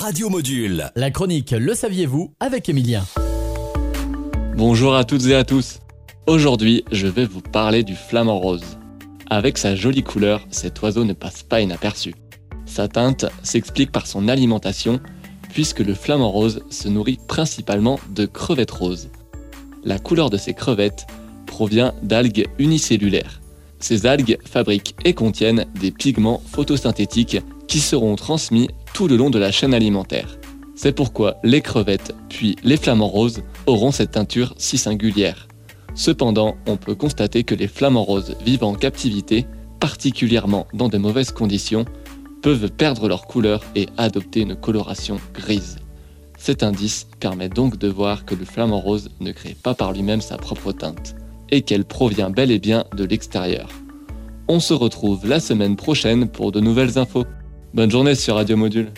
Radio Module. La chronique Le saviez-vous avec Emilien. Bonjour à toutes et à tous. Aujourd'hui, je vais vous parler du flamant rose. Avec sa jolie couleur, cet oiseau ne passe pas inaperçu. Sa teinte s'explique par son alimentation, puisque le flamant rose se nourrit principalement de crevettes roses. La couleur de ces crevettes provient d'algues unicellulaires. Ces algues fabriquent et contiennent des pigments photosynthétiques qui seront transmis tout le long de la chaîne alimentaire. C'est pourquoi les crevettes, puis les flamants roses, auront cette teinture si singulière. Cependant, on peut constater que les flamants roses vivant en captivité, particulièrement dans de mauvaises conditions, peuvent perdre leur couleur et adopter une coloration grise. Cet indice permet donc de voir que le flamant rose ne crée pas par lui-même sa propre teinte, et qu'elle provient bel et bien de l'extérieur. On se retrouve la semaine prochaine pour de nouvelles infos. Bonne journée sur Radio Module.